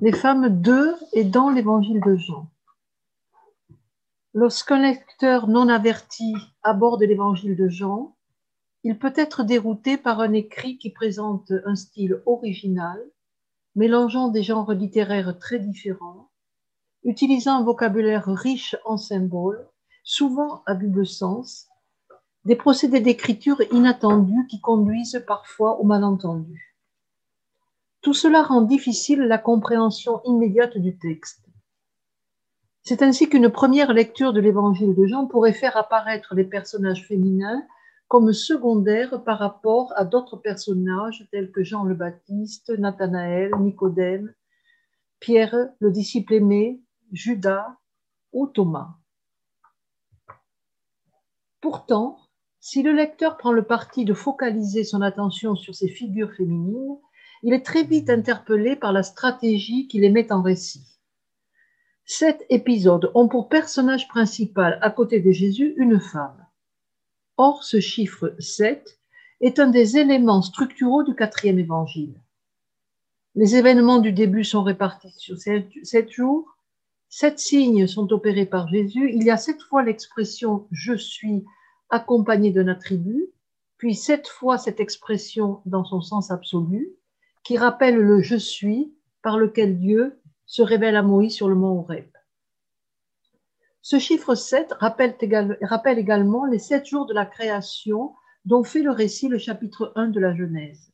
les femmes de et dans l'évangile de Jean. Lorsqu'un lecteur non averti aborde l'évangile de Jean, il peut être dérouté par un écrit qui présente un style original, mélangeant des genres littéraires très différents, utilisant un vocabulaire riche en symboles, souvent à double sens, des procédés d'écriture inattendus qui conduisent parfois au malentendu. Tout cela rend difficile la compréhension immédiate du texte. C'est ainsi qu'une première lecture de l'évangile de Jean pourrait faire apparaître les personnages féminins comme secondaires par rapport à d'autres personnages tels que Jean le Baptiste, Nathanaël, Nicodème, Pierre, le disciple aimé, Judas ou Thomas. Pourtant, si le lecteur prend le parti de focaliser son attention sur ces figures féminines, il est très vite interpellé par la stratégie qui les met en récit. Sept épisodes ont pour personnage principal, à côté de Jésus, une femme. Or, ce chiffre 7 est un des éléments structuraux du quatrième évangile. Les événements du début sont répartis sur sept jours. Sept signes sont opérés par Jésus. Il y a sept fois l'expression je suis accompagné d'un attribut, puis sept fois cette expression dans son sens absolu, qui rappelle le je suis par lequel Dieu se révèle à Moïse sur le mont Horeb. Ce chiffre 7 rappelle, également les sept jours de la création dont fait le récit le chapitre 1 de la Genèse.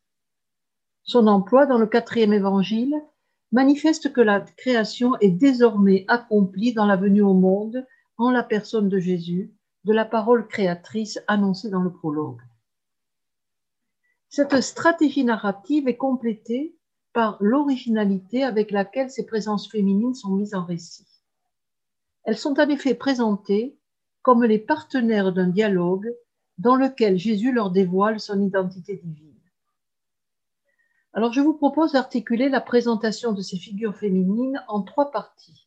Son emploi dans le quatrième évangile manifeste que la création est désormais accomplie dans la venue au monde en la personne de Jésus, de la parole créatrice annoncée dans le prologue. Cette stratégie narrative est complétée par l'originalité avec laquelle ces présences féminines sont mises en récit. Elles sont en effet présentées comme les partenaires d'un dialogue dans lequel Jésus leur dévoile son identité divine. Alors je vous propose d'articuler la présentation de ces figures féminines en trois parties.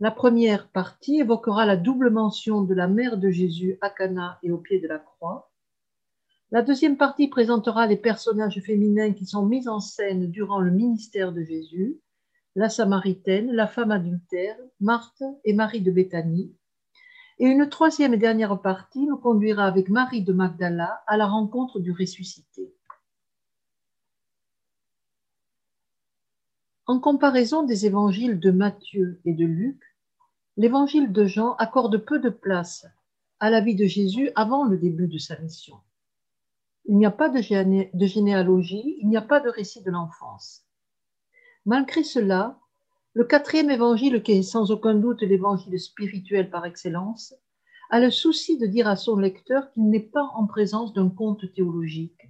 La première partie évoquera la double mention de la mère de Jésus à Cana et au pied de la croix. La deuxième partie présentera les personnages féminins qui sont mis en scène durant le ministère de Jésus, la Samaritaine, la femme adultère, Marthe et Marie de Béthanie. Et une troisième et dernière partie nous conduira avec Marie de Magdala à la rencontre du ressuscité. En comparaison des évangiles de Matthieu et de Luc, l'évangile de Jean accorde peu de place à la vie de Jésus avant le début de sa mission. Il n'y a pas de, généalogie, il n'y a pas de récit de l'enfance. Malgré cela, le quatrième évangile, qui est sans aucun doute l'évangile spirituel par excellence, a le souci de dire à son lecteur qu'il n'est pas en présence d'un conte théologique.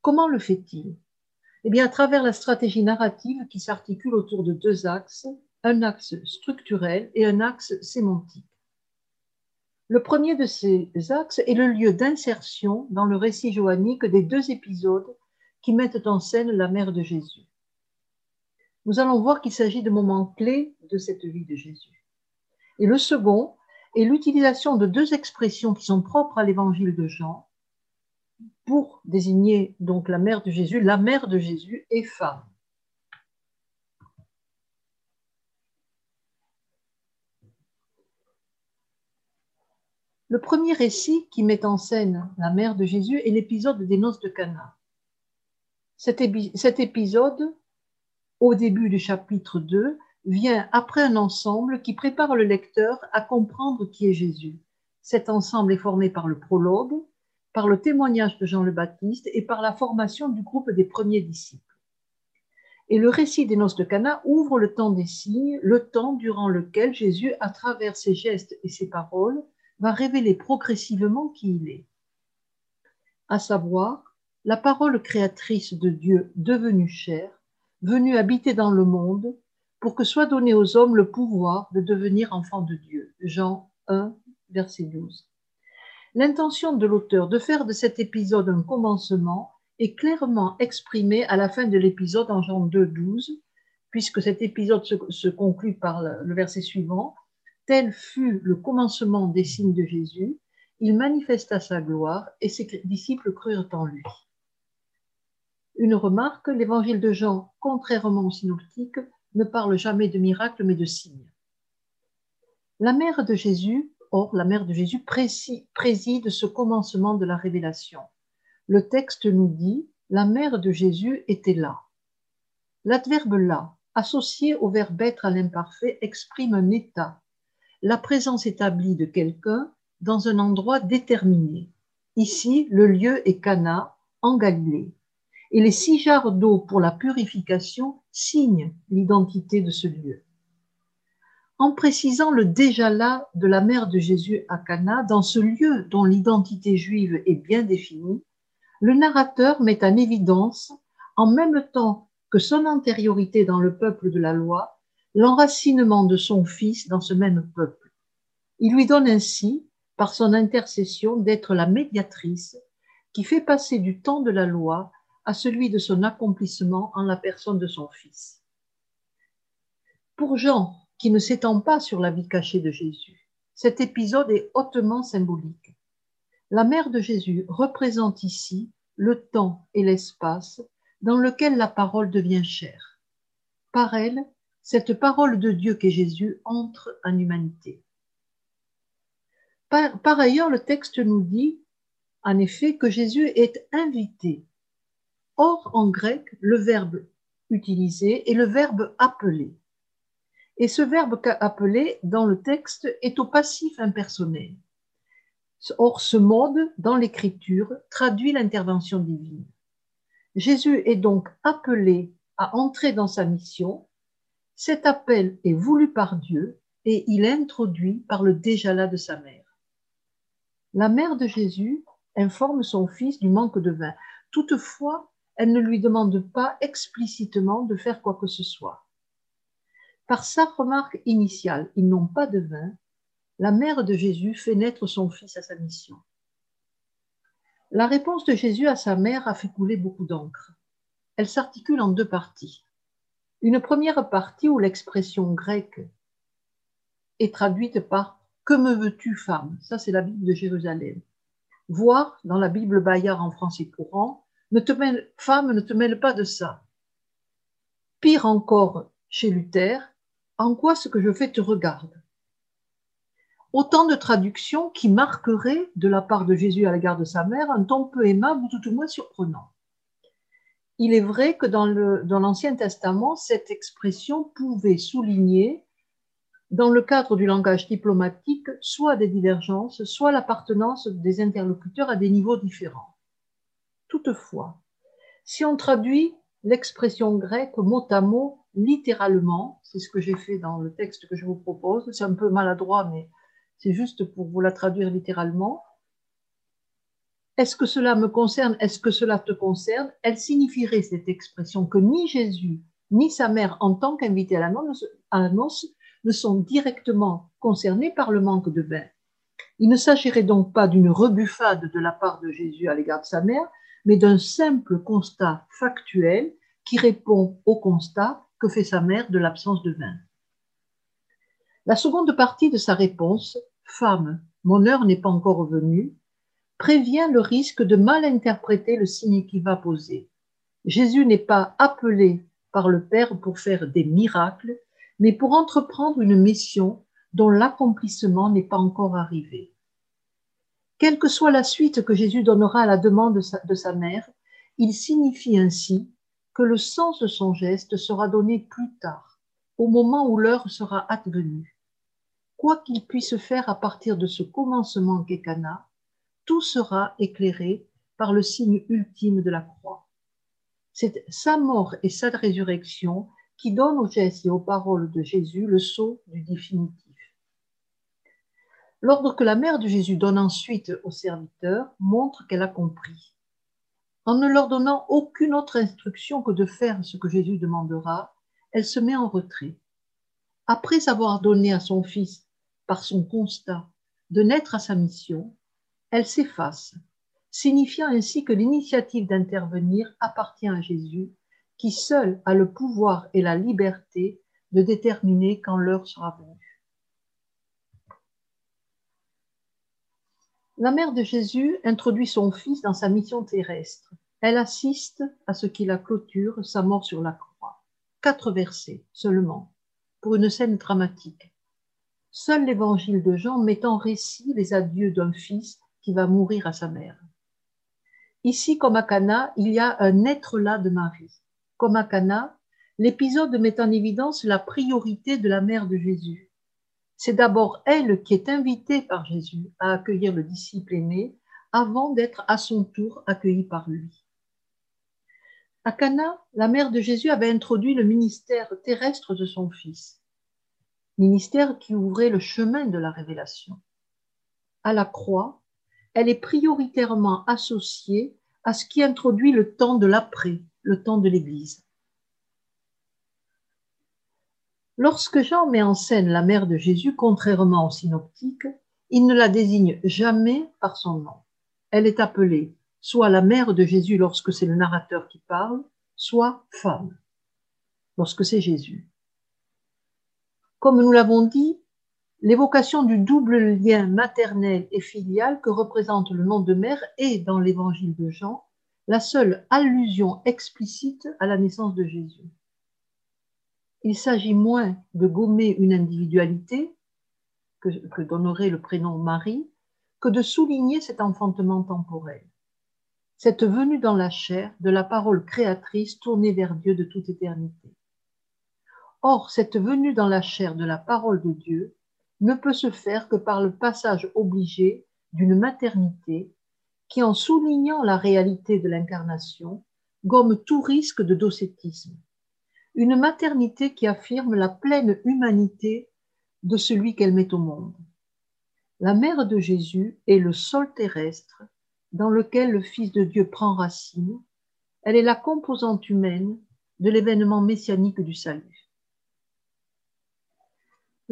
Comment le fait-il? Eh bien, à travers la stratégie narrative qui s'articule autour de deux axes, un axe structurel et un axe sémantique. Le premier de ces axes est le lieu d'insertion dans le récit johannique des deux épisodes qui mettent en scène la mère de Jésus. Nous allons voir qu'il s'agit de moments clés de cette vie de Jésus. Et le second est l'utilisation de deux expressions qui sont propres à l'évangile de Jean pour désigner donc la mère de Jésus, la mère de Jésus et femme. Le premier récit qui met en scène la mère de Jésus est l'épisode des noces de Cana. Cet, épisode, au début du chapitre 2, vient après un ensemble qui prépare le lecteur à comprendre qui est Jésus. Cet ensemble est formé par le prologue, par le témoignage de Jean le Baptiste et par la formation du groupe des premiers disciples. Et le récit des noces de Cana ouvre le temps des signes, le temps durant lequel Jésus, à travers ses gestes et ses paroles, va révéler progressivement qui il est, à savoir la parole créatrice de Dieu devenue chair, venue habiter dans le monde pour que soit donné aux hommes le pouvoir de devenir enfants de Dieu. Jean 1, verset 12. L'intention de l'auteur de faire de cet épisode un commencement est clairement exprimée à la fin de l'épisode en Jean 2, 12, puisque cet épisode se, conclut par le verset suivant Tel fut le commencement des signes de Jésus, il manifesta sa gloire et ses disciples crurent en lui. Une remarque, l'évangile de Jean, contrairement aux synoptiques, ne parle jamais de miracle, mais de signe. La mère de Jésus, or la mère de Jésus préside ce commencement de la révélation. Le texte nous dit, la mère de Jésus était là. L'adverbe là, associé au verbe être à l'imparfait, exprime un état, la présence établie de quelqu'un dans un endroit déterminé. Ici, le lieu est Cana, en Galilée. Et les six jarres d'eau pour la purification signent l'identité de ce lieu. En précisant le déjà là de la mère de Jésus à Cana, dans ce lieu dont l'identité juive est bien définie, le narrateur met en évidence, en même temps que son antériorité dans le peuple de la loi, l'enracinement de son fils dans ce même peuple. Il lui donne ainsi, par son intercession, d'être la médiatrice qui fait passer du temps de la loi à celui de son accomplissement en la personne de son Fils. Pour Jean, qui ne s'étend pas sur la vie cachée de Jésus, cet épisode est hautement symbolique. La mère de Jésus représente ici le temps et l'espace dans lequel la parole devient chair. Par elle, cette parole de Dieu qu'est Jésus entre en humanité. Par, ailleurs, le texte nous dit, en effet, que Jésus est invité Or, en grec, le verbe utilisé est le verbe appeler. Et ce verbe appeler dans le texte est au passif impersonnel. Or, ce mode, dans l'écriture, traduit l'intervention divine. Jésus est donc appelé à entrer dans sa mission. Cet appel est voulu par Dieu et il est introduit par le déjà là de sa mère. La mère de Jésus informe son fils du manque de vin. Toutefois, elle ne lui demande pas explicitement de faire quoi que ce soit. Par sa remarque initiale, ils n'ont pas de vin, la mère de Jésus fait naître son fils à sa mission. La réponse de Jésus à sa mère a fait couler beaucoup d'encre. Elle s'articule en deux parties. Une première partie où l'expression grecque est traduite par Que me veux-tu, femme? Ça, c'est la Bible de Jérusalem. Voir dans la Bible Bayard en français courant femme, ne te mêle pas de ça. Pire encore, chez Luther, en quoi ce que je fais te regarde? Autant de traductions qui marqueraient, de la part de Jésus à l'égard de sa mère, un ton peu aimable ou tout au moins surprenant. Il est vrai que dans l'Ancien Testament, cette expression pouvait souligner, dans le cadre du langage diplomatique, soit des divergences, soit l'appartenance des interlocuteurs à des niveaux différents. Toutefois, si on traduit l'expression grecque mot à mot, littéralement, c'est ce que j'ai fait dans le texte que je vous propose, c'est un peu maladroit, mais c'est juste pour vous la traduire littéralement. Est-ce que cela me concerne? Est-ce que cela te concerne? Elle signifierait cette expression que ni Jésus ni sa mère, en tant qu'invités à la noce, ne sont directement concernés par le manque de vin. Il ne s'agirait donc pas d'une rebuffade de la part de Jésus à l'égard de sa mère, mais d'un simple constat factuel qui répond au constat que fait sa mère de l'absence de vin. La seconde partie de sa réponse, Femme, mon heure n'est pas encore venue, prévient le risque de mal interpréter le signe qui va poser. Jésus n'est pas appelé par le Père pour faire des miracles, mais pour entreprendre une mission dont l'accomplissement n'est pas encore arrivé. Quelle que soit la suite que Jésus donnera à la demande de sa, mère, il signifie ainsi que le sens de son geste sera donné plus tard, au moment où l'heure sera advenue. Quoi qu'il puisse faire à partir de ce commencement qu'est tout sera éclairé par le signe ultime de la croix. C'est sa mort et sa résurrection qui donnent aux gestes et aux paroles de Jésus le sceau du définitif. L'ordre que la mère de Jésus donne ensuite aux serviteurs montre qu'elle a compris. En ne leur donnant aucune autre instruction que de faire ce que Jésus demandera, elle se met en retrait. Après avoir donné à son fils, par son constat, de naître à sa mission, elle s'efface, signifiant ainsi que l'initiative d'intervenir appartient à Jésus, qui seul a le pouvoir et la liberté de déterminer quand l'heure sera venue. La mère de Jésus introduit son fils dans sa mission terrestre. Elle assiste à ce qui la clôture, sa mort sur la croix. quatre versets seulement pour une scène dramatique. Seul l'évangile de Jean met en récit les adieux d'un fils qui va mourir à sa mère. Ici, comme à Cana, il y a un être là de Marie. Comme à Cana, l'épisode met en évidence la priorité de la mère de Jésus. C'est d'abord elle qui est invitée par Jésus à accueillir le disciple aimé avant d'être à son tour accueillie par lui. À Cana, la mère de Jésus avait introduit le ministère terrestre de son fils, ministère qui ouvrait le chemin de la révélation. À la croix, elle est prioritairement associée à ce qui introduit le temps de l'après, le temps de l'Église. Lorsque Jean met en scène la mère de Jésus, contrairement aux synoptiques, il ne la désigne jamais par son nom. Elle est appelée soit la mère de Jésus lorsque c'est le narrateur qui parle, soit femme lorsque c'est Jésus. Comme nous l'avons dit, l'évocation du double lien maternel et filial que représente le nom de mère est dans l'évangile de Jean la seule allusion explicite à la naissance de Jésus il s'agit moins de gommer une individualité que, donnerait le prénom Marie, que de souligner cet enfantement temporel, cette venue dans la chair de la parole créatrice tournée vers Dieu de toute éternité. Or, cette venue dans la chair de la parole de Dieu ne peut se faire que par le passage obligé d'une maternité qui, en soulignant la réalité de l'incarnation, gomme tout risque de docétisme une maternité qui affirme la pleine humanité de celui qu'elle met au monde. La mère de Jésus est le sol terrestre dans lequel le Fils de Dieu prend racine. Elle est la composante humaine de l'événement messianique du salut.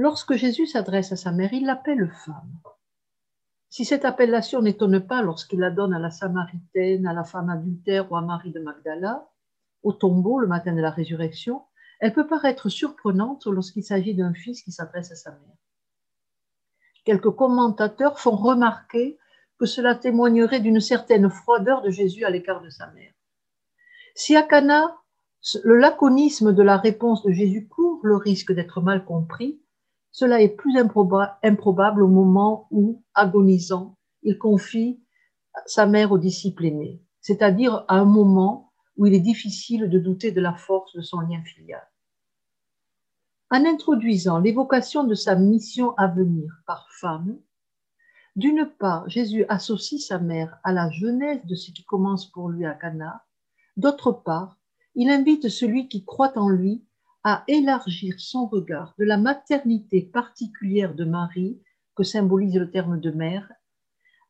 Lorsque Jésus s'adresse à sa mère, il l'appelle femme. Si cette appellation n'étonne pas lorsqu'il la donne à la Samaritaine, à la femme adultère ou à Marie de Magdala, au tombeau le matin de la résurrection, elle peut paraître surprenante lorsqu'il s'agit d'un fils qui s'adresse à sa mère. Quelques commentateurs font remarquer que cela témoignerait d'une certaine froideur de Jésus à l'écart de sa mère. Si à Cana, le laconisme de la réponse de Jésus court le risque d'être mal compris, cela est plus improbable au moment où, agonisant, il confie sa mère au disciple aimé, c'est-à-dire à un moment où il est difficile de douter de la force de son lien filial. En introduisant l'évocation de sa mission à venir par femme, d'une part, Jésus associe sa mère à la genèse de ce qui commence pour lui à Cana, d'autre part, il invite celui qui croit en lui à élargir son regard de la maternité particulière de Marie, que symbolise le terme de mère,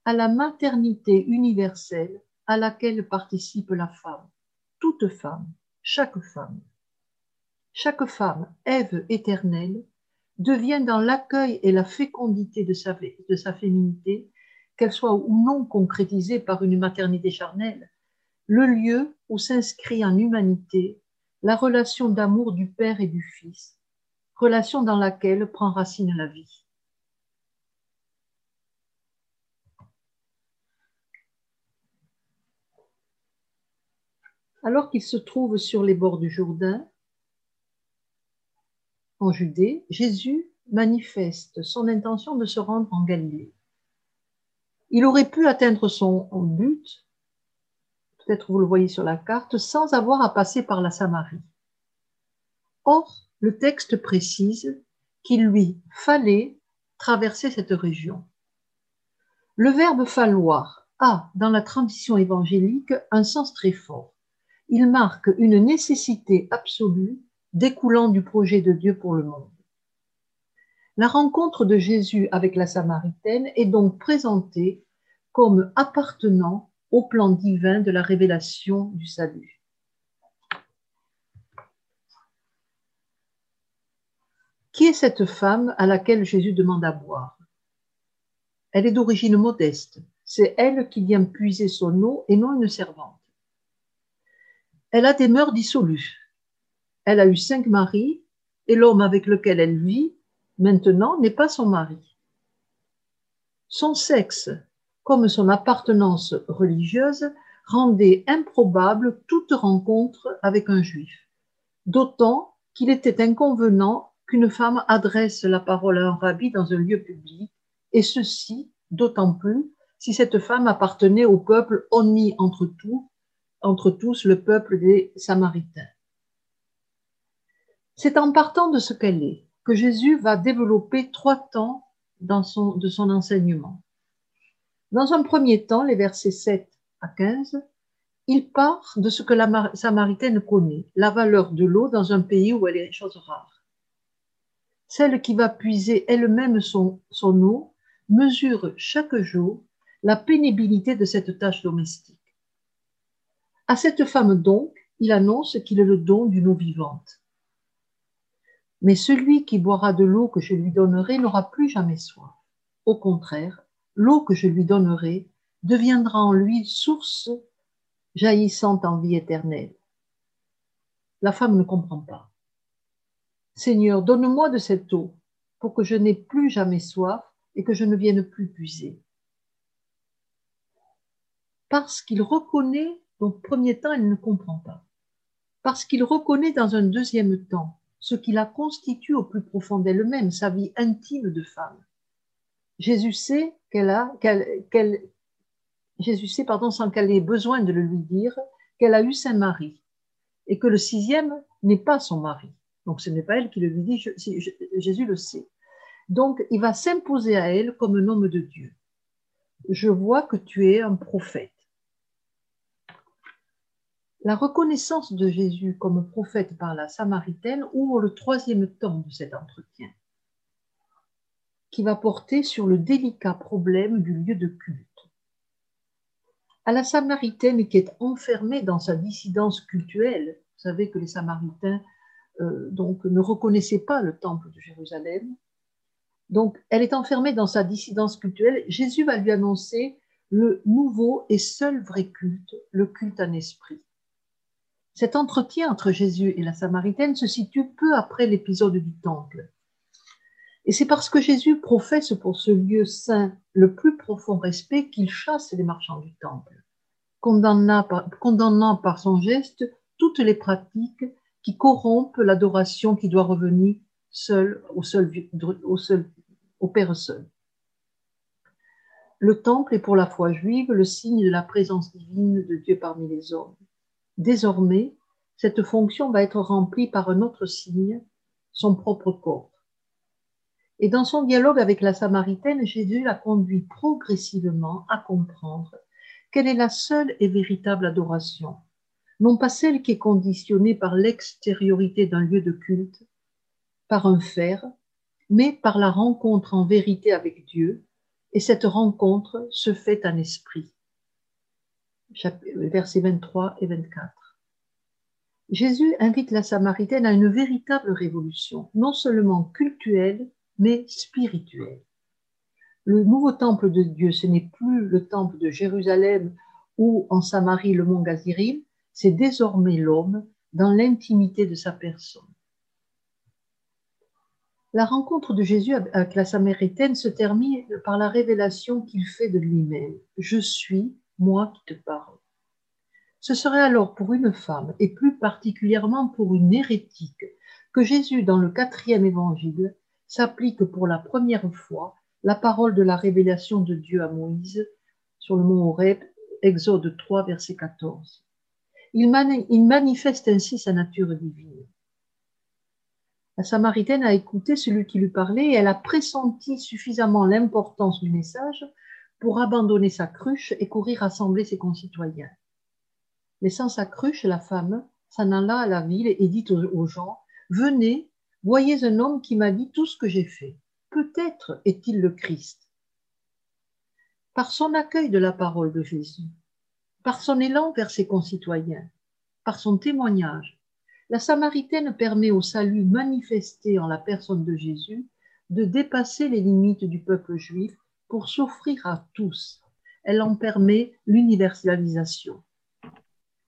à la maternité universelle à laquelle participe la femme toute femme, chaque femme. Chaque femme, Ève éternelle, devient dans l'accueil et la fécondité de sa, de sa féminité, qu'elle soit ou non concrétisée par une maternité charnelle, le lieu où s'inscrit en humanité la relation d'amour du Père et du Fils, relation dans laquelle prend racine la vie. Alors qu'il se trouve sur les bords du Jourdain, en Judée, Jésus manifeste son intention de se rendre en Galilée. Il aurait pu atteindre son but, peut-être vous le voyez sur la carte, sans avoir à passer par la Samarie. Or, le texte précise qu'il lui fallait traverser cette région. Le verbe falloir a, dans la tradition évangélique, un sens très fort il marque une nécessité absolue découlant du projet de Dieu pour le monde. La rencontre de Jésus avec la Samaritaine est donc présentée comme appartenant au plan divin de la révélation du salut. Qui est cette femme à laquelle Jésus demande à boire? Elle est d'origine modeste. C'est elle qui vient puiser son eau et non une servante. Elle a des mœurs dissolues. Elle a eu cinq maris et l'homme avec lequel elle vit maintenant n'est pas son mari. Son sexe, comme son appartenance religieuse, rendait improbable toute rencontre avec un juif, d'autant qu'il était inconvenant qu'une femme adresse la parole à un rabbi dans un lieu public, et ceci d'autant plus si cette femme appartenait au peuple onni entre tous, entre tous le peuple des Samaritains. C'est en partant de ce qu'elle est que Jésus va développer trois temps de son enseignement. Dans un premier temps, les versets 7 à 15, il part de ce que la Samaritaine connaît, la valeur de l'eau dans un pays où elle est chose rare. Celle qui va puiser elle-même son, son eau mesure chaque jour la pénibilité de cette tâche domestique. À cette femme donc, il annonce qu'il est le don d'une eau vivante. Mais celui qui boira de l'eau que je lui donnerai n'aura plus jamais soif. Au contraire, l'eau que je lui donnerai deviendra en lui source jaillissante en vie éternelle. La femme ne comprend pas. Seigneur, donne-moi de cette eau pour que je n'ai plus jamais soif et que je ne vienne plus puiser. Parce qu'il reconnaît, donc premier temps, elle ne comprend pas. Parce qu'il reconnaît dans un deuxième temps ce qui la constitue au plus profond d'elle-même, sa vie intime de femme. Jésus sait qu'elle a, qu'elle, Jésus sait, pardon, sans qu'elle ait besoin de le lui dire, qu'elle a eu saint mari et que le sixième n'est pas son mari. Donc ce n'est pas elle qui le lui dit, Jésus le sait. Donc il va s'imposer à elle comme un homme de Dieu. Je vois que tu es un prophète. La reconnaissance de Jésus comme prophète par la Samaritaine ouvre le troisième temps de cet entretien, qui va porter sur le délicat problème du lieu de culte. À la Samaritaine qui est enfermée dans sa dissidence cultuelle, vous savez que les Samaritains euh, donc, ne reconnaissaient pas le temple de Jérusalem, donc elle est enfermée dans sa dissidence cultuelle, Jésus va lui annoncer le nouveau et seul vrai culte, le culte en esprit. Cet entretien entre Jésus et la Samaritaine se situe peu après l'épisode du Temple. Et c'est parce que Jésus professe pour ce lieu saint le plus profond respect qu'il chasse les marchands du Temple, condamnant par, son geste toutes les pratiques qui corrompent l'adoration qui doit revenir seul au seul, au au Père seul. Le temple est pour la foi juive le signe de la présence divine de Dieu parmi les hommes. Désormais, cette fonction va être remplie par un autre signe, son propre corps. Et dans son dialogue avec la Samaritaine, Jésus la conduit progressivement à comprendre quelle est la seule et véritable adoration, non pas celle qui est conditionnée par l'extériorité d'un lieu de culte, par un faire, mais par la rencontre en vérité avec Dieu, et cette rencontre se fait en esprit. Versets 23 et 24. Jésus invite la Samaritaine à une véritable révolution, non seulement cultuelle, mais spirituelle. Le nouveau temple de Dieu, ce n'est plus le temple de Jérusalem ou en Samarie le mont Gazirim, c'est désormais l'homme dans l'intimité de sa personne. La rencontre de Jésus avec la Samaritaine se termine par la révélation qu'il fait de lui-même. Je suis moi qui te parle. Ce serait alors pour une femme, et plus particulièrement pour une hérétique, que Jésus, dans le quatrième évangile, s'applique pour la première fois la parole de la révélation de Dieu à Moïse sur le mont Horeb, Exode 3, verset 14. Il, manifeste ainsi sa nature divine. La Samaritaine a écouté celui qui lui parlait et elle a pressenti suffisamment l'importance du message pour abandonner sa cruche et courir rassembler ses concitoyens. Laissant sa cruche, la femme s'en alla à la ville et dit aux gens, Venez, voyez un homme qui m'a dit tout ce que j'ai fait. Peut-être est-il le Christ. Par son accueil de la parole de Jésus, par son élan vers ses concitoyens, par son témoignage, la Samaritaine permet au salut manifesté en la personne de Jésus de dépasser les limites du peuple juif pour s'offrir à tous. Elle en permet l'universalisation.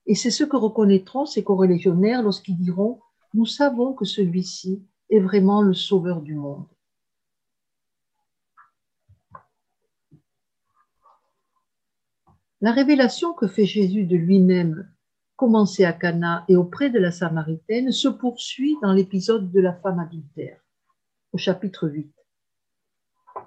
Et c'est ce que reconnaîtront ces corréligionnaires lorsqu'ils diront Nous savons que celui-ci est vraiment le sauveur du monde. La révélation que fait Jésus de lui-même commencé à Cana et auprès de la Samaritaine, se poursuit dans l'épisode de la femme adultère, au chapitre 8.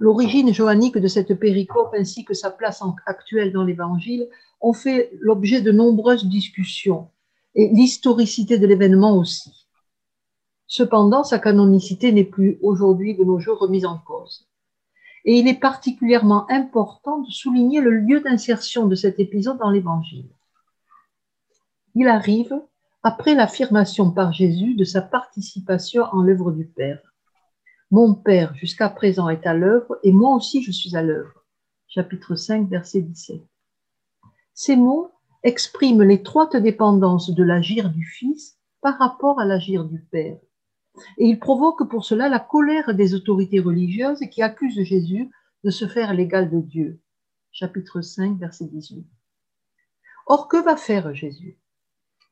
L'origine johannique de cette péricope ainsi que sa place actuelle dans l'Évangile ont fait l'objet de nombreuses discussions et l'historicité de l'événement aussi. Cependant, sa canonicité n'est plus aujourd'hui de nos jours remise en cause. Et il est particulièrement important de souligner le lieu d'insertion de cet épisode dans l'Évangile. Il arrive après l'affirmation par Jésus de sa participation en l'œuvre du Père. Mon Père jusqu'à présent est à l'œuvre et moi aussi je suis à l'œuvre. Chapitre 5, verset 17. Ces mots expriment l'étroite dépendance de l'agir du Fils par rapport à l'agir du Père. Et ils provoquent pour cela la colère des autorités religieuses qui accusent Jésus de se faire l'égal de Dieu. Chapitre 5, verset 18. Or, que va faire Jésus?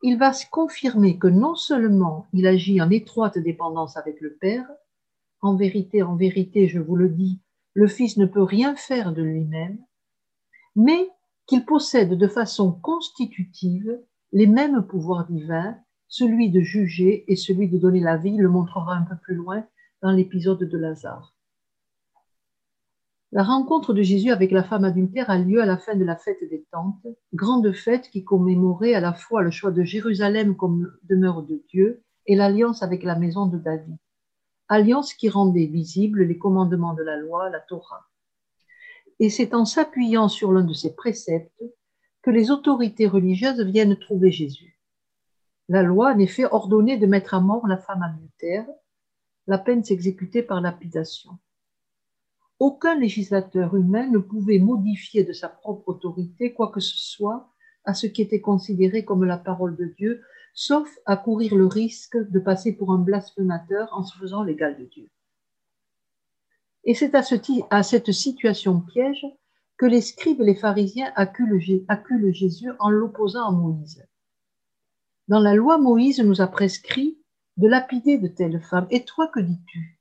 Il va confirmer que non seulement il agit en étroite dépendance avec le Père, en vérité, en vérité, je vous le dis, le Fils ne peut rien faire de lui-même, mais qu'il possède de façon constitutive les mêmes pouvoirs divins, celui de juger et celui de donner la vie, le montrera un peu plus loin dans l'épisode de Lazare. La rencontre de Jésus avec la femme adultère a lieu à la fin de la fête des tentes, grande fête qui commémorait à la fois le choix de Jérusalem comme demeure de Dieu et l'alliance avec la maison de David alliance qui rendait visibles les commandements de la loi, la Torah. Et c'est en s'appuyant sur l'un de ces préceptes que les autorités religieuses viennent trouver Jésus. La loi, en effet, ordonnait de mettre à mort la femme adultère. La peine s'exécutait par lapidation. Aucun législateur humain ne pouvait modifier de sa propre autorité quoi que ce soit à ce qui était considéré comme la parole de Dieu sauf à courir le risque de passer pour un blasphémateur en se faisant l'égal de Dieu. Et c'est à, cette situation piège que les scribes et les pharisiens acculent, Jésus en l'opposant à Moïse. Dans la loi, Moïse nous a prescrit de lapider de telles femmes. Et toi, que dis-tu?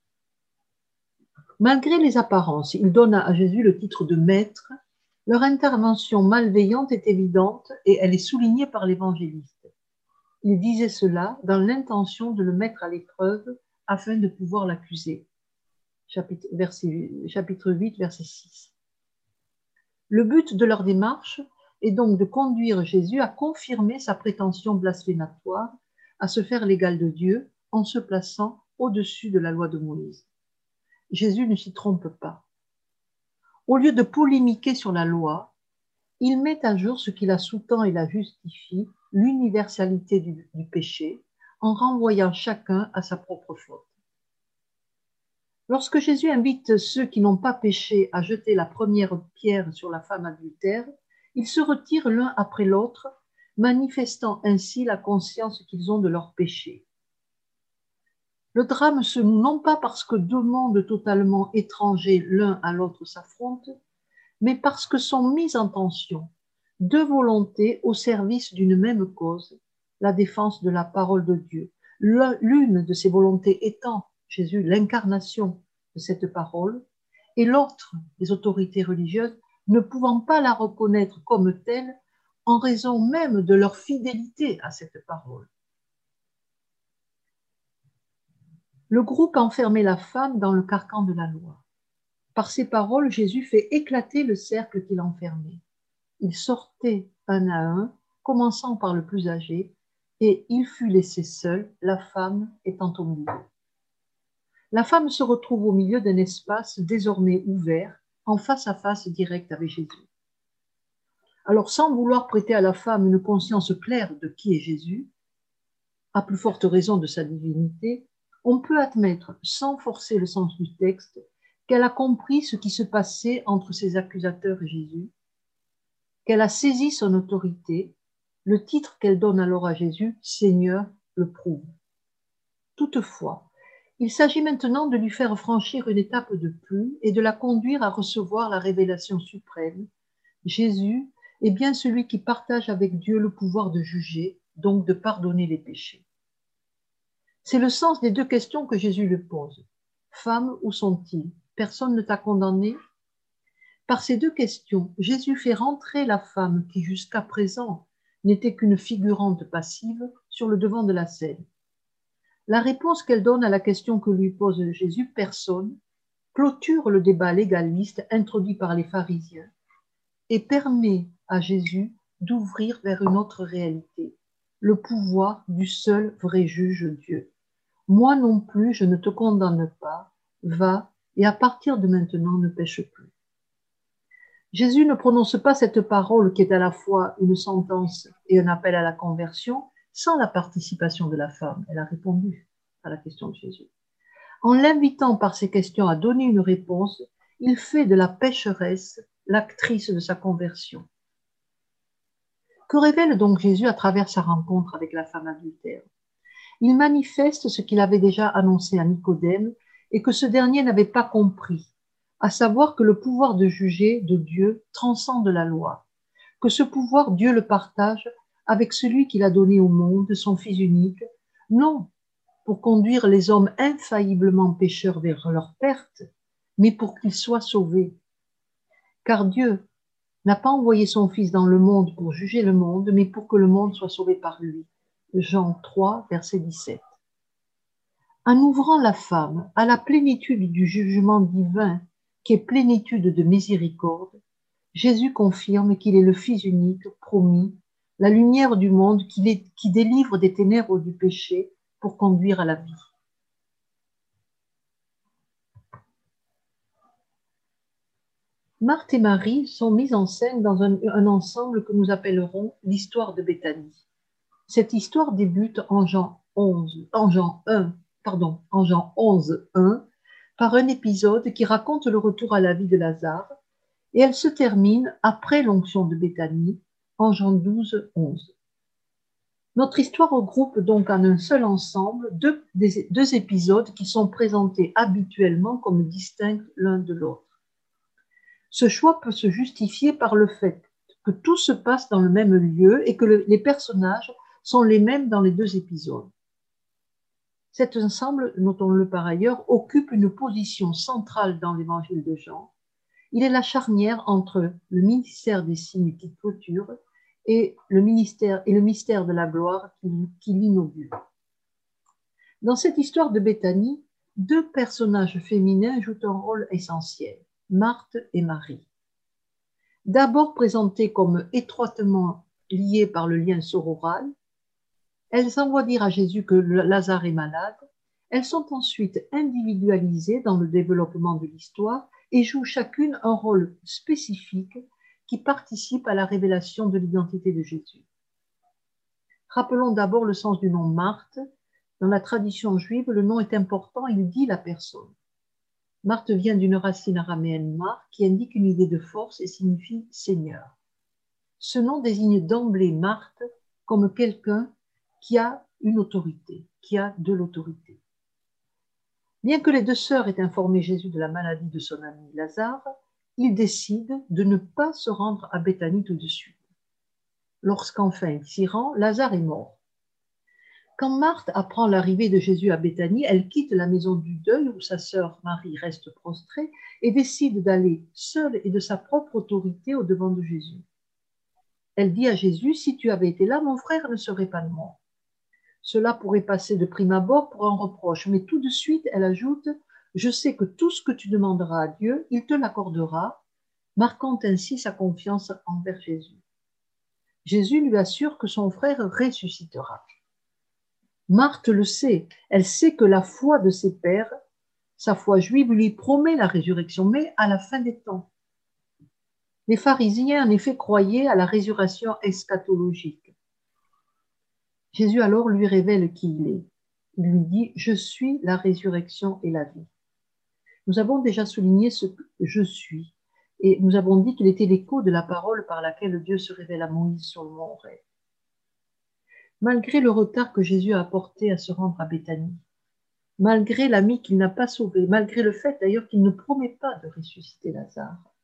Malgré les apparences, il donne à Jésus le titre de maître. Leur intervention malveillante est évidente et elle est soulignée par l'évangéliste. Il disait cela dans l'intention de le mettre à l'épreuve afin de pouvoir l'accuser. Chapitre 8, verset 6. Le but de leur démarche est donc de conduire Jésus à confirmer sa prétention blasphématoire, à se faire l'égal de Dieu en se plaçant au-dessus de la loi de Moïse. Jésus ne s'y trompe pas. Au lieu de polémiquer sur la loi, il met à jour ce qui la sous-tend et la justifie l'universalité du, péché en renvoyant chacun à sa propre faute. Lorsque Jésus invite ceux qui n'ont pas péché à jeter la première pierre sur la femme adultère, ils se retirent l'un après l'autre, manifestant ainsi la conscience qu'ils ont de leur péché. Le drame se noue non pas parce que deux mondes totalement étrangers l'un à l'autre s'affrontent, mais parce que sont mis en tension deux volontés au service d'une même cause, la défense de la parole de Dieu. L'une de ces volontés étant Jésus, l'incarnation de cette parole, et l'autre, les autorités religieuses, ne pouvant pas la reconnaître comme telle en raison même de leur fidélité à cette parole. Le groupe enfermait la femme dans le carcan de la loi. Par ces paroles, Jésus fait éclater le cercle qu'il enfermait. Il sortait un à un, commençant par le plus âgé, et il fut laissé seul, la femme étant au milieu. La femme se retrouve au milieu d'un espace désormais ouvert, en face à face direct avec Jésus. Alors, sans vouloir prêter à la femme une conscience claire de qui est Jésus, à plus forte raison de sa divinité, on peut admettre, sans forcer le sens du texte, qu'elle a compris ce qui se passait entre ses accusateurs et Jésus, qu'elle a saisi son autorité, le titre qu'elle donne alors à Jésus, Seigneur, le prouve. Toutefois, il s'agit maintenant de lui faire franchir une étape de plus et de la conduire à recevoir la révélation suprême. Jésus est bien celui qui partage avec Dieu le pouvoir de juger, donc de pardonner les péchés. C'est le sens des deux questions que Jésus lui pose. Femme, où sont-ils? Personne ne t'a condamné? Par ces deux questions, Jésus fait rentrer la femme qui jusqu'à présent n'était qu'une figurante passive sur le devant de la scène. La réponse qu'elle donne à la question que lui pose Jésus, personne, clôture le débat légaliste introduit par les pharisiens et permet à Jésus d'ouvrir vers une autre réalité, le pouvoir du seul vrai juge Dieu. Moi non plus, je ne te condamne pas, va et à partir de maintenant ne pêche plus. Jésus ne prononce pas cette parole qui est à la fois une sentence et un appel à la conversion, sans la participation de la femme. Elle a répondu à la question de Jésus. En l'invitant par ses questions à donner une réponse, il fait de la pécheresse l'actrice de sa conversion. Que révèle donc Jésus à travers sa rencontre avec la femme adultère? Il manifeste ce qu'il avait déjà annoncé à Nicodème et que ce dernier n'avait pas compris, à savoir que le pouvoir de juger de Dieu transcende la loi, que ce pouvoir Dieu le partage avec celui qu'il a donné au monde, son Fils unique, non pour conduire les hommes infailliblement pécheurs vers leur perte, mais pour qu'ils soient sauvés. Car Dieu n'a pas envoyé son Fils dans le monde pour juger le monde, mais pour que le monde soit sauvé par lui. Jean 3, verset 17. En ouvrant la femme à la plénitude du jugement divin, qui est plénitude de miséricorde, Jésus confirme qu'il est le Fils unique promis la lumière du monde qui, délivre des ténèbres du péché pour conduire à la vie. Marthe et Marie sont mises en scène dans un, un ensemble que nous appellerons l'histoire de Béthanie. Cette histoire débute en Jean 11, en Jean 1, pardon, en Jean 11, 1, par un épisode qui raconte le retour à la vie de Lazare, et elle se termine après l'onction de Béthanie, en Jean 12, 11. Notre histoire regroupe donc en un seul ensemble deux, deux épisodes qui sont présentés habituellement comme distincts l'un de l'autre. Ce choix peut se justifier par le fait que tout se passe dans le même lieu et que le, les personnages sont les mêmes dans les deux épisodes. Cet ensemble, notons-le par ailleurs, occupe une position centrale dans l'évangile de Jean. Il est la charnière entre le ministère des signes qui clôture et le, ministère, et le mystère de la gloire qui, qui l'inaugure. Dans cette histoire de Béthanie, deux personnages féminins jouent un rôle essentiel, Marthe et Marie. D'abord présentées comme étroitement liées par le lien sororal, elles envoient dire à Jésus que Lazare est malade. Elles sont ensuite individualisées dans le développement de l'histoire et jouent chacune un rôle spécifique qui participe à la révélation de l'identité de Jésus. Rappelons d'abord le sens du nom Marthe. Dans la tradition juive, le nom est important, il dit la personne. Marthe vient d'une racine araméenne mar qui indique une idée de force et signifie Seigneur. Ce nom désigne d'emblée Marthe comme quelqu'un qui a une autorité, qui a de l'autorité. Bien que les deux sœurs aient informé Jésus de la maladie de son ami Lazare, il décide de ne pas se rendre à Béthanie tout de suite. Lorsqu'enfin il s'y rend, Lazare est mort. Quand Marthe apprend l'arrivée de Jésus à Béthanie, elle quitte la maison du deuil où sa sœur Marie reste prostrée et décide d'aller seule et de sa propre autorité au devant de Jésus. Elle dit à Jésus, si tu avais été là, mon frère ne serait pas mort. Cela pourrait passer de prime abord pour un reproche, mais tout de suite, elle ajoute Je sais que tout ce que tu demanderas à Dieu, il te l'accordera, marquant ainsi sa confiance envers Jésus. Jésus lui assure que son frère ressuscitera. Marthe le sait, elle sait que la foi de ses pères, sa foi juive, lui promet la résurrection, mais à la fin des temps. Les pharisiens, en effet, croyaient à la résurrection eschatologique. Jésus alors lui révèle qui il est. Il lui dit, je suis la résurrection et la vie. Nous avons déjà souligné ce que je suis et nous avons dit qu'il était l'écho de la parole par laquelle Dieu se révèle à Moïse sur le mont Ré. Malgré le retard que Jésus a apporté à se rendre à Béthanie, malgré l'ami qu'il n'a pas sauvé, malgré le fait d'ailleurs qu'il ne promet pas de ressusciter Lazare,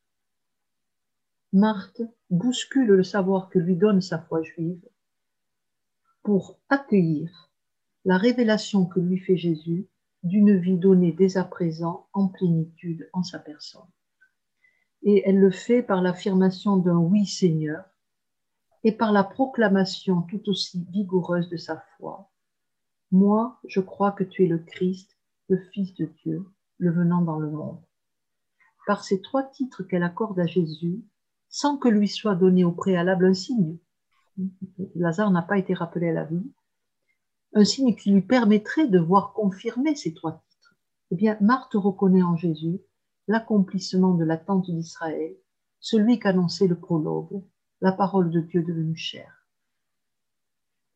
Marthe bouscule le savoir que lui donne sa foi juive pour accueillir la révélation que lui fait Jésus d'une vie donnée dès à présent en plénitude en sa personne. Et elle le fait par l'affirmation d'un oui Seigneur, et par la proclamation tout aussi vigoureuse de sa foi. Moi, je crois que tu es le Christ, le Fils de Dieu, le venant dans le monde. Par ces trois titres qu'elle accorde à Jésus, sans que lui soit donné au préalable un signe, Lazare n'a pas été rappelé à la vie, un signe qui lui permettrait de voir confirmer ces trois titres. Eh bien, Marthe reconnaît en Jésus l'accomplissement de l'attente d'Israël, celui qu'annonçait le prologue, la parole de Dieu devenue chair.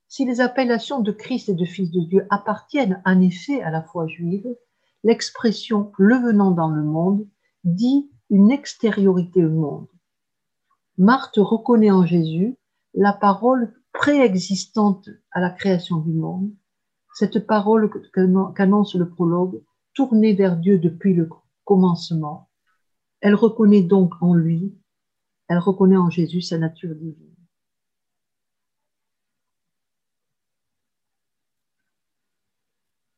Si les appellations de Christ et de Fils de Dieu appartiennent en effet à la foi juive, l'expression le venant dans le monde dit une extériorité au monde. Marthe reconnaît en Jésus la parole préexistante à la création du monde, cette parole qu'annonce le prologue, tournée vers Dieu depuis le commencement. Elle reconnaît donc en lui, elle reconnaît en Jésus sa nature divine.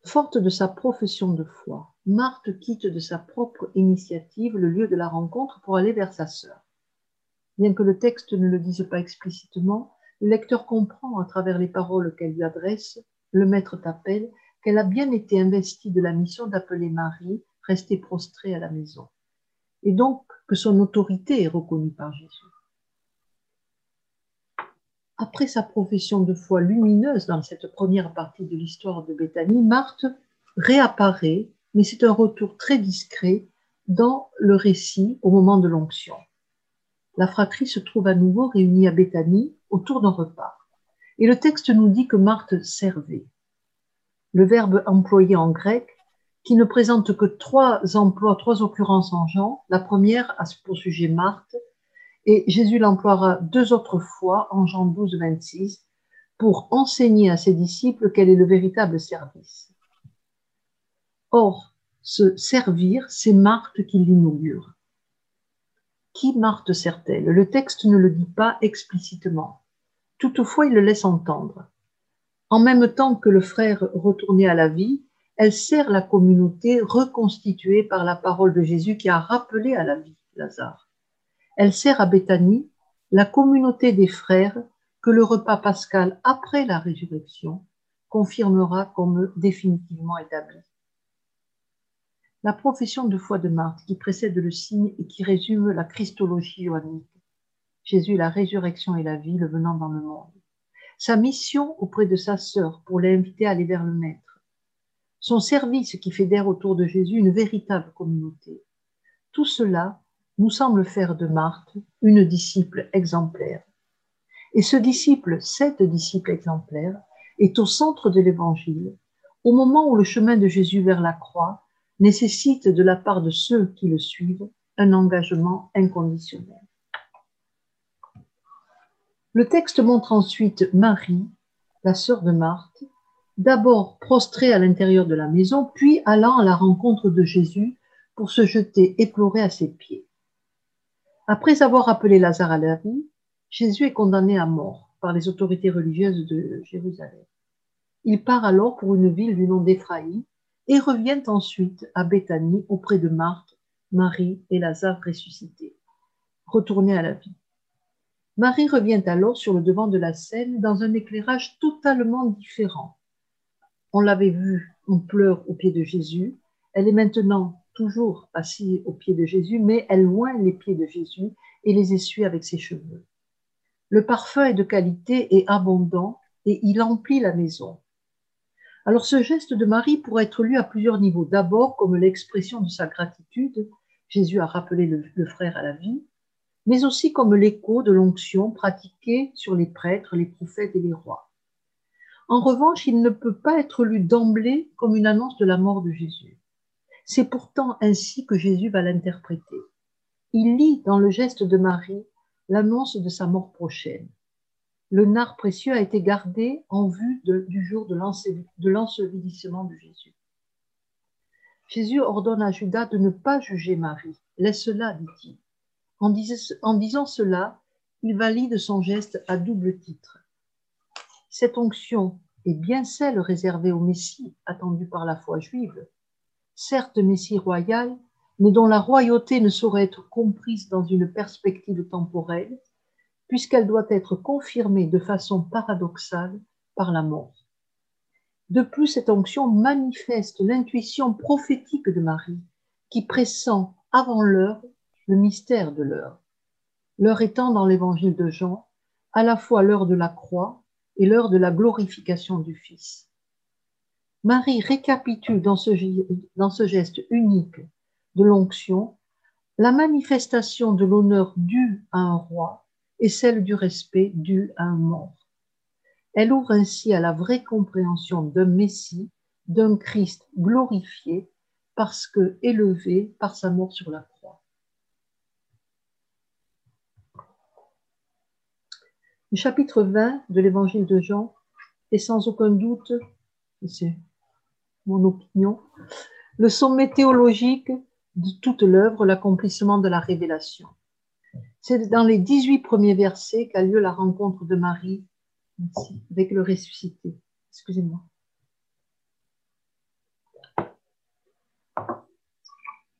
Forte de sa profession de foi, Marthe quitte de sa propre initiative le lieu de la rencontre pour aller vers sa sœur. Bien que le texte ne le dise pas explicitement, le lecteur comprend à travers les paroles qu'elle lui adresse, le maître t'appelle, qu'elle a bien été investie de la mission d'appeler Marie, restée prostrée à la maison, et donc que son autorité est reconnue par Jésus. Après sa profession de foi lumineuse dans cette première partie de l'histoire de Béthanie, Marthe réapparaît, mais c'est un retour très discret dans le récit au moment de l'onction. La fratrie se trouve à nouveau réunie à Béthanie autour d'un repas. Et le texte nous dit que Marthe servait. Le verbe employé en grec, qui ne présente que trois emplois, trois occurrences en Jean, la première a pour sujet Marthe, et Jésus l'emploiera deux autres fois en Jean 12, 26 pour enseigner à ses disciples quel est le véritable service. Or, ce servir, c'est Marthe qui l'inaugure. Qui Marthe sert-elle? Le texte ne le dit pas explicitement. Toutefois, il le laisse entendre. En même temps que le frère retourné à la vie, elle sert la communauté reconstituée par la parole de Jésus qui a rappelé à la vie Lazare. Elle sert à Béthanie la communauté des frères que le repas pascal après la résurrection confirmera comme définitivement établi. La profession de foi de Marthe qui précède le signe et qui résume la christologie joannique. Jésus, la résurrection et la vie, le venant dans le monde. Sa mission auprès de sa sœur pour l'inviter à aller vers le Maître. Son service qui fédère autour de Jésus une véritable communauté. Tout cela nous semble faire de Marthe une disciple exemplaire. Et ce disciple, cette disciple exemplaire, est au centre de l'Évangile, au moment où le chemin de Jésus vers la croix nécessite de la part de ceux qui le suivent un engagement inconditionnel. Le texte montre ensuite Marie, la sœur de Marthe, d'abord prostrée à l'intérieur de la maison, puis allant à la rencontre de Jésus pour se jeter éplorée à ses pieds. Après avoir appelé Lazare à la vie, Jésus est condamné à mort par les autorités religieuses de Jérusalem. Il part alors pour une ville du nom d'Éphraïm et revient ensuite à Béthanie auprès de Marthe, Marie et Lazare ressuscités, retournés à la vie. Marie revient alors sur le devant de la scène dans un éclairage totalement différent. On l'avait vu en pleurs au pied de Jésus, elle est maintenant toujours assis aux pieds de Jésus, mais elle loin les pieds de Jésus et les essuie avec ses cheveux. Le parfum est de qualité et abondant et il emplit la maison. Alors ce geste de Marie pourrait être lu à plusieurs niveaux. D'abord comme l'expression de sa gratitude, Jésus a rappelé le, le frère à la vie, mais aussi comme l'écho de l'onction pratiquée sur les prêtres, les prophètes et les rois. En revanche, il ne peut pas être lu d'emblée comme une annonce de la mort de Jésus. C'est pourtant ainsi que Jésus va l'interpréter. Il lit dans le geste de Marie l'annonce de sa mort prochaine. Le nard précieux a été gardé en vue du jour de l'ensevelissement de Jésus. Jésus ordonne à Judas de ne pas juger Marie. Laisse-la, dit-il. En, en disant cela, il valide son geste à double titre. Cette onction est bien celle réservée au Messie attendu par la foi juive, certes Messie royal, mais dont la royauté ne saurait être comprise dans une perspective temporelle, puisqu'elle doit être confirmée de façon paradoxale par la mort. De plus, cette onction manifeste l'intuition prophétique de Marie, qui pressent avant l'heure le mystère de l'heure. L'heure étant dans l'évangile de Jean, à la fois l'heure de la croix et l'heure de la glorification du Fils. Marie récapitule dans ce, ce geste unique de l'onction la manifestation de l'honneur dû à un roi et celle du respect dû à un mort. Elle ouvre ainsi à la vraie compréhension d'un Messie, d'un Christ glorifié parce que élevé par sa mort sur la croix. Le chapitre 20 de l'évangile de Jean est sans aucun doute, c'est mon opinion, le sommet théologique de toute l'œuvre, l'accomplissement de la révélation. C'est dans les 18 premiers versets qu'a lieu la rencontre de Marie avec le ressuscité. Excusez-moi.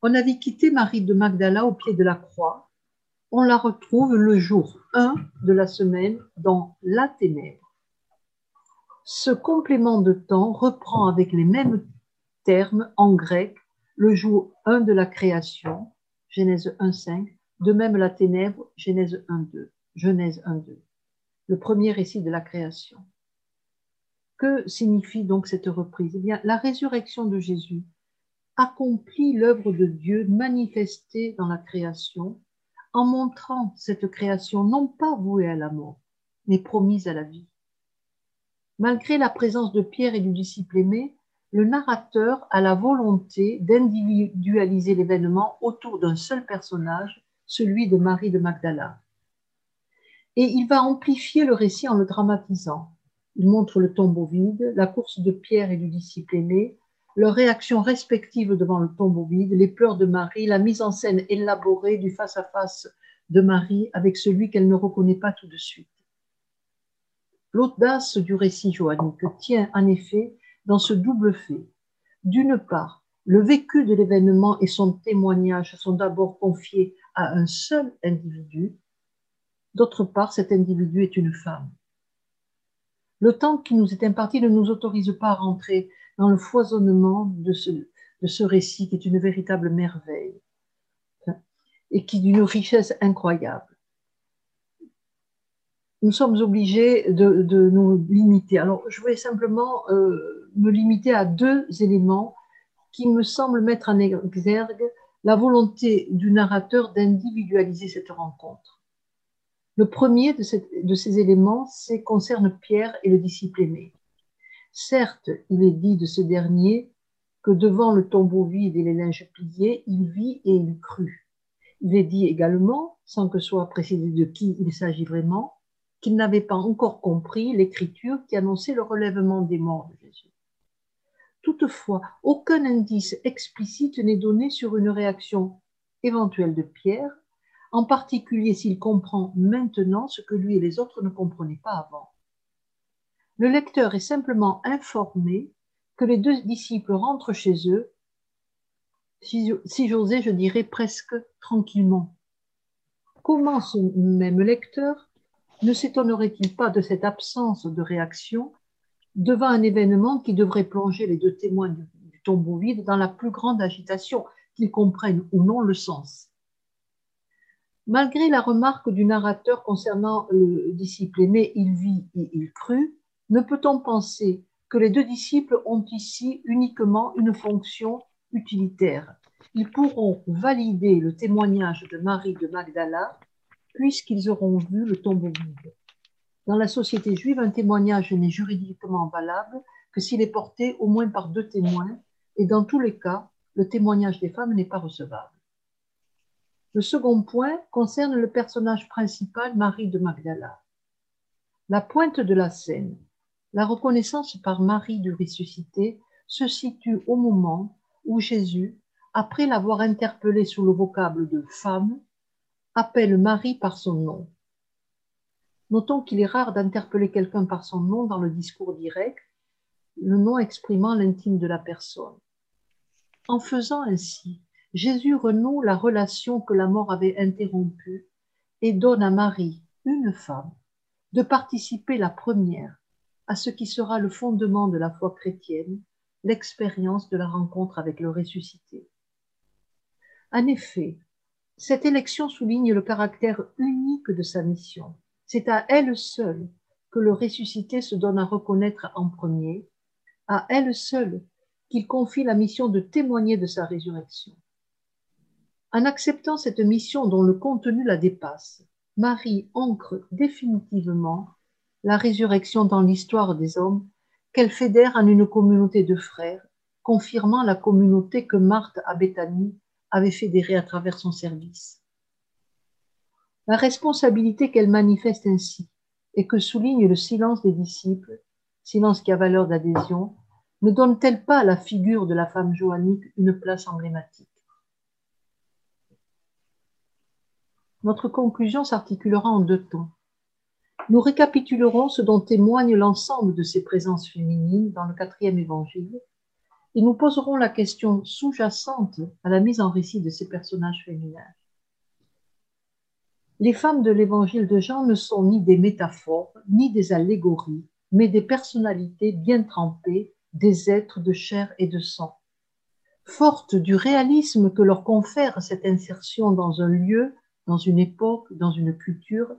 On avait quitté Marie de Magdala au pied de la croix. On la retrouve le jour 1 de la semaine dans la ténèbre. Ce complément de temps reprend avec les mêmes termes en grec le jour 1 de la création, Genèse 1.5, de même la ténèbre, Genèse 1.2, Genèse 1.2, le premier récit de la création. Que signifie donc cette reprise? Eh bien, la résurrection de Jésus accomplit l'œuvre de Dieu manifestée dans la création en montrant cette création non pas vouée à la mort, mais promise à la vie. Malgré la présence de Pierre et du disciple aimé, le narrateur a la volonté d'individualiser l'événement autour d'un seul personnage, celui de Marie de Magdala. Et il va amplifier le récit en le dramatisant. Il montre le tombeau vide, la course de Pierre et du disciple aimé, leurs réactions respectives devant le tombeau vide, les pleurs de Marie, la mise en scène élaborée du face-à-face de Marie avec celui qu'elle ne reconnaît pas tout de suite. L'audace du récit joannique tient en effet dans ce double fait. D'une part, le vécu de l'événement et son témoignage sont d'abord confiés à un seul individu. D'autre part, cet individu est une femme. Le temps qui nous est imparti ne nous autorise pas à rentrer dans le foisonnement de ce, récit qui est une véritable merveille et qui est d'une richesse incroyable nous sommes obligés de, nous limiter. Alors, je vais simplement euh, me limiter à deux éléments qui me semblent mettre en exergue la volonté du narrateur d'individualiser cette rencontre. Le premier de, ces éléments c'est, concerne Pierre et le disciple aimé. Certes, il est dit de ce dernier que devant le tombeau vide et les linges pliés, il vit et il crut. Il est dit également, sans que soit précisé de qui il s'agit vraiment, qu'il n'avait pas encore compris l'écriture qui annonçait le relèvement des morts de Jésus. Toutefois, aucun indice explicite n'est donné sur une réaction éventuelle de Pierre, en particulier s'il comprend maintenant ce que lui et les autres ne comprenaient pas avant. Le lecteur est simplement informé que les deux disciples rentrent chez eux, si, j'osais, je dirais presque tranquillement. Comment ce même lecteur ne s'étonnerait-il pas de cette absence de réaction devant un événement qui devrait plonger les deux témoins du, tombeau vide dans la plus grande agitation, qu'ils comprennent ou non le sens Malgré la remarque du narrateur concernant le disciple aimé, il vit et il crut, ne peut-on penser que les deux disciples ont ici uniquement une fonction utilitaire? Ils pourront valider le témoignage de Marie de Magdala puisqu'ils auront vu le tombeau vide. Dans la société juive, un témoignage n'est juridiquement valable que s'il est porté au moins par deux témoins, et dans tous les cas, le témoignage des femmes n'est pas recevable. Le second point concerne le personnage principal, Marie de Magdala. La pointe de la scène, la reconnaissance par Marie du ressuscité, se situe au moment où Jésus, après l'avoir interpellé sous le vocable de femme, appelle Marie par son nom. Notons qu'il est rare d'interpeller quelqu'un par son nom dans le discours direct, le nom exprimant l'intime de la personne. En faisant ainsi, Jésus renoue la relation que la mort avait interrompue et donne à Marie une femme, de participer la première à ce qui sera le fondement de la foi chrétienne, l'expérience de la rencontre avec le ressuscité. En effet, cette élection souligne le caractère unique de sa mission. C'est à elle seule que le ressuscité se donne à reconnaître en premier, à elle seule qu'il confie la mission de témoigner de sa résurrection. En acceptant cette mission dont le contenu la dépasse, Marie ancre définitivement la résurrection dans l'histoire des hommes qu'elle fédère en une communauté de frères, confirmant la communauté que Marthe à Béthanie avait fédérée à travers son service. La responsabilité qu'elle manifeste ainsi et que souligne le silence des disciples, silence qui a valeur d'adhésion, ne donne-t-elle pas à la figure de la femme joannique une place emblématique? Notre conclusion s'articulera en deux temps. Nous récapitulerons ce dont témoigne l'ensemble de ces présences féminines dans le quatrième évangile et nous poserons la question sous-jacente à la mise en récit de ces personnages féminins. Les femmes de l'évangile de Jean ne sont ni des métaphores, ni des allégories, mais des personnalités bien trempées, des êtres de chair et de sang. Fortes du réalisme que leur confère cette insertion dans un lieu, dans une époque, dans une culture,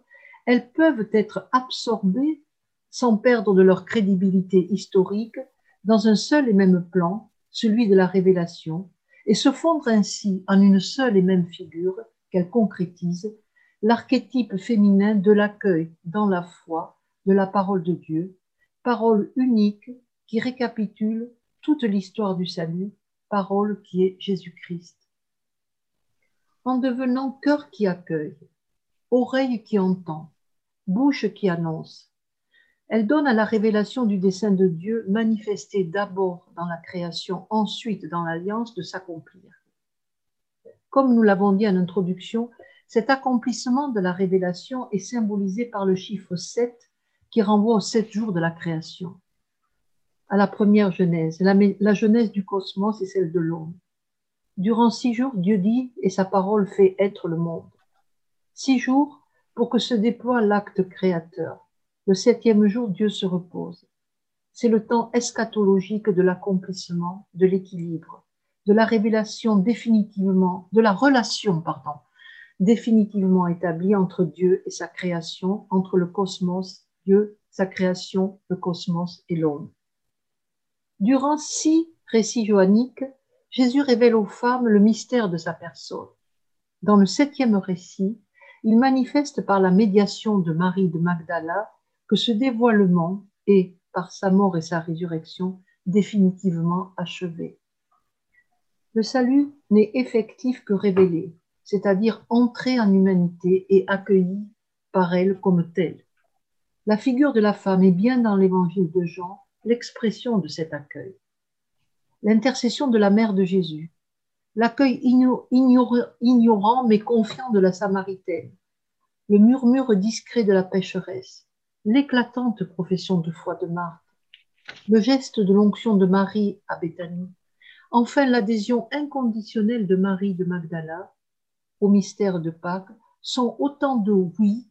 elles peuvent être absorbées sans perdre de leur crédibilité historique dans un seul et même plan, celui de la révélation, et se fondre ainsi en une seule et même figure qu'elles concrétisent l'archétype féminin de l'accueil dans la foi de la parole de Dieu, parole unique qui récapitule toute l'histoire du salut, parole qui est Jésus-Christ. En devenant cœur qui accueille, oreille qui entend, bouche qui annonce, elle donne à la révélation du dessein de Dieu, manifesté d'abord dans la création, ensuite dans l'alliance, de s'accomplir. Comme nous l'avons dit en introduction, cet accomplissement de la révélation est symbolisé par le chiffre 7 qui renvoie aux sept jours de la création, à la première genèse, la, la genèse du cosmos et celle de l'homme. Durant six jours, Dieu dit et sa parole fait être le monde. Six jours pour que se déploie l'acte créateur. Le septième jour, Dieu se repose. C'est le temps eschatologique de l'accomplissement, de l'équilibre, de la révélation définitivement, de la relation, pardon, définitivement établi entre Dieu et sa création, entre le cosmos, Dieu, sa création, le cosmos et l'homme. Durant six récits johanniques, Jésus révèle aux femmes le mystère de sa personne. Dans le septième récit, il manifeste par la médiation de Marie de Magdala que ce dévoilement est, par sa mort et sa résurrection, définitivement achevé. Le salut n'est effectif que révélé, c'est-à-dire entrer en humanité et accueilli par elle comme telle. La figure de la femme est bien dans l'évangile de Jean l'expression de cet accueil. L'intercession de la mère de Jésus, l'accueil ignorant mais confiant de la Samaritaine, le murmure discret de la pécheresse, l'éclatante profession de foi de Marthe, le geste de l'onction de Marie à Béthanie, enfin l'adhésion inconditionnelle de Marie de Magdala au mystère de Pâques sont autant de oui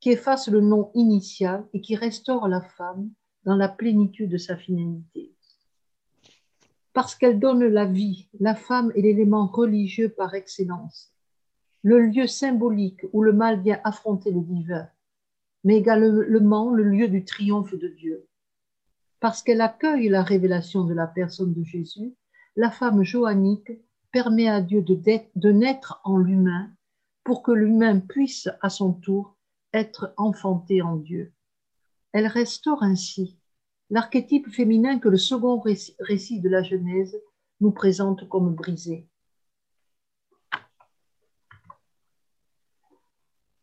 qui effacent le nom initial et qui restaurent la femme dans la plénitude de sa finalité. Parce qu'elle donne la vie, la femme est l'élément religieux par excellence, le lieu symbolique où le mal vient affronter le divin, mais également le lieu du triomphe de Dieu. Parce qu'elle accueille la révélation de la personne de Jésus, la femme joannique permet à Dieu de, naître en l'humain pour que l'humain puisse à son tour être enfanté en Dieu. Elle restaure ainsi l'archétype féminin que le second récit de la Genèse nous présente comme brisé.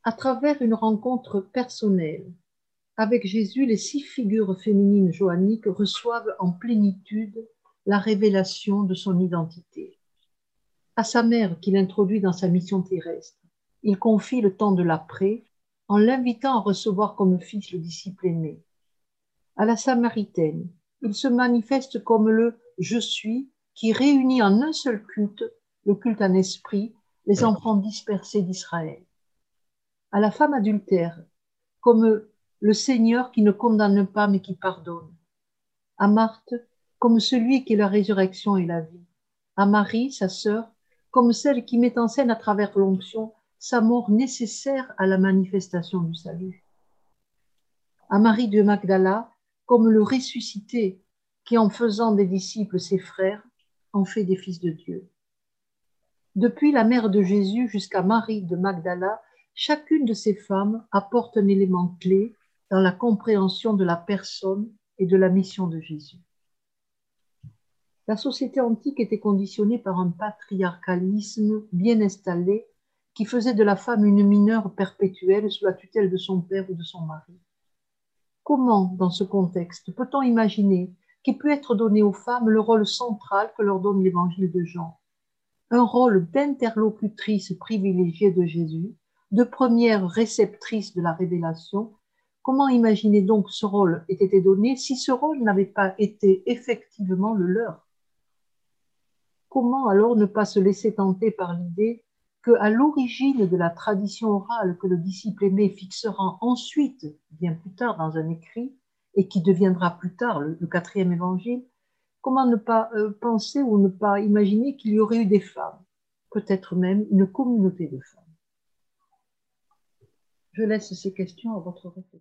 À travers une rencontre personnelle avec Jésus, les six figures féminines joanniques reçoivent en plénitude la révélation de son identité à sa mère qu'il introduit dans sa mission terrestre. Il confie le temps de l'après en l'invitant à recevoir comme fils le disciple aimé. À la Samaritaine, il se manifeste comme le je suis qui réunit en un seul culte, le culte en esprit, les enfants dispersés d'Israël. À la femme adultère, comme le Seigneur qui ne condamne pas mais qui pardonne. À Marthe, comme celui qui est la résurrection et la vie. À Marie, sa sœur, comme celle qui met en scène à travers l'onction sa mort nécessaire à la manifestation du salut. À Marie de Magdala, comme le ressuscité qui, en faisant des disciples ses frères, en fait des fils de Dieu. Depuis la mère de Jésus jusqu'à Marie de Magdala, chacune de ces femmes apporte un élément clé dans la compréhension de la personne et de la mission de Jésus. La société antique était conditionnée par un patriarcalisme bien installé qui faisait de la femme une mineure perpétuelle sous la tutelle de son père ou de son mari. Comment, dans ce contexte, peut-on imaginer qu'il peut être donné aux femmes le rôle central que leur donne l'évangile de Jean? Un rôle d'interlocutrice privilégiée de Jésus, de première réceptrice de la révélation. Comment imaginer donc ce rôle ait été donné si ce rôle n'avait pas été effectivement le leur? Comment alors ne pas se laisser tenter par l'idée qu'à l'origine de la tradition orale que le disciple aimé fixera ensuite, bien plus tard dans un écrit, et qui deviendra plus tard le, quatrième évangile, comment ne pas euh, penser ou ne pas imaginer qu'il y aurait eu des femmes, peut-être même une communauté de femmes? Je laisse ces questions à votre réflexion.